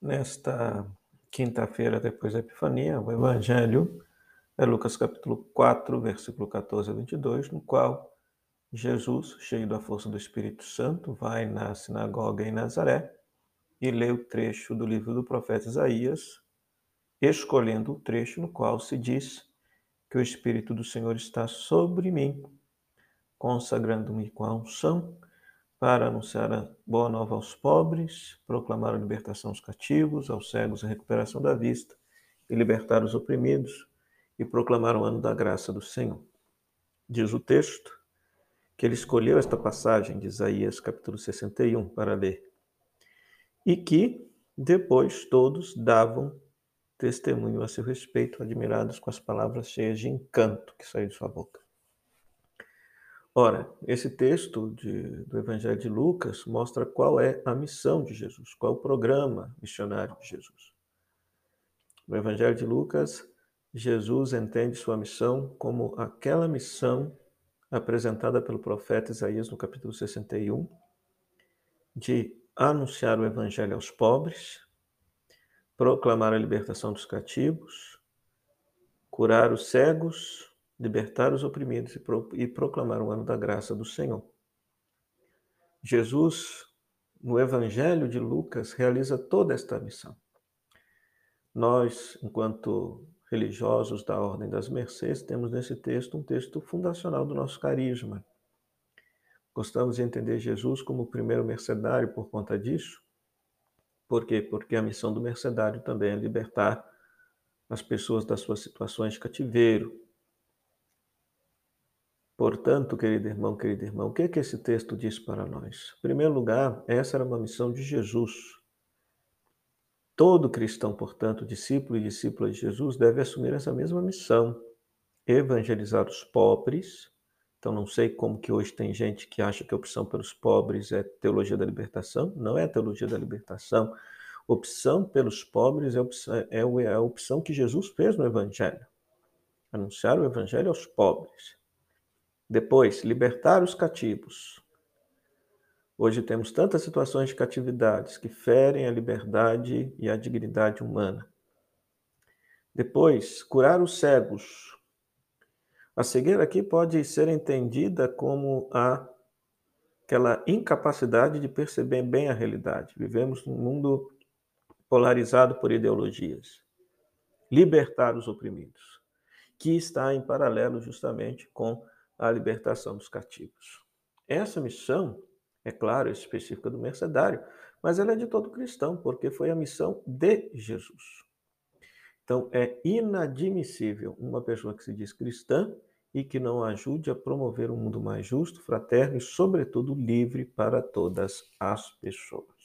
Nesta quinta-feira depois da Epifania, o Evangelho é Lucas capítulo 4, versículo 14 a 22, no qual Jesus, cheio da força do Espírito Santo, vai na sinagoga em Nazaré e lê o trecho do livro do profeta Isaías, escolhendo o trecho no qual se diz que o Espírito do Senhor está sobre mim, consagrando-me com a unção para anunciar a boa nova aos pobres, proclamar a libertação aos cativos, aos cegos a recuperação da vista, e libertar os oprimidos, e proclamar o ano da graça do Senhor. Diz o texto que ele escolheu esta passagem de Isaías capítulo 61 para ler, e que depois todos davam testemunho a seu respeito, admirados com as palavras cheias de encanto que saíram de sua boca. Ora, esse texto de, do Evangelho de Lucas mostra qual é a missão de Jesus, qual é o programa missionário de Jesus. No Evangelho de Lucas, Jesus entende sua missão como aquela missão apresentada pelo profeta Isaías no capítulo 61, de anunciar o Evangelho aos pobres, proclamar a libertação dos cativos, curar os cegos, libertar os oprimidos e, pro, e proclamar o ano da graça do Senhor. Jesus, no Evangelho de Lucas, realiza toda esta missão. Nós, enquanto religiosos da Ordem das Mercês, temos nesse texto um texto fundacional do nosso carisma. Gostamos de entender Jesus como o primeiro mercedário por conta disso. Por quê? Porque a missão do mercedário também é libertar as pessoas das suas situações de cativeiro, Portanto, querido irmão, querido irmão, o que, é que esse texto diz para nós? Em primeiro lugar, essa era uma missão de Jesus. Todo cristão, portanto, discípulo e discípula de Jesus, deve assumir essa mesma missão: evangelizar os pobres. Então, não sei como que hoje tem gente que acha que a opção pelos pobres é teologia da libertação. Não é teologia da libertação. Opção pelos pobres é a opção, é, é a opção que Jesus fez no Evangelho. Anunciar o Evangelho aos pobres. Depois, libertar os cativos. Hoje temos tantas situações de catividades que ferem a liberdade e a dignidade humana. Depois, curar os cegos. A cegueira aqui pode ser entendida como a, aquela incapacidade de perceber bem a realidade. Vivemos num mundo polarizado por ideologias. Libertar os oprimidos, que está em paralelo justamente com a libertação dos cativos. Essa missão, é claro, é específica do mercedário, mas ela é de todo cristão, porque foi a missão de Jesus. Então, é inadmissível uma pessoa que se diz cristã e que não ajude a promover um mundo mais justo, fraterno e, sobretudo, livre para todas as pessoas.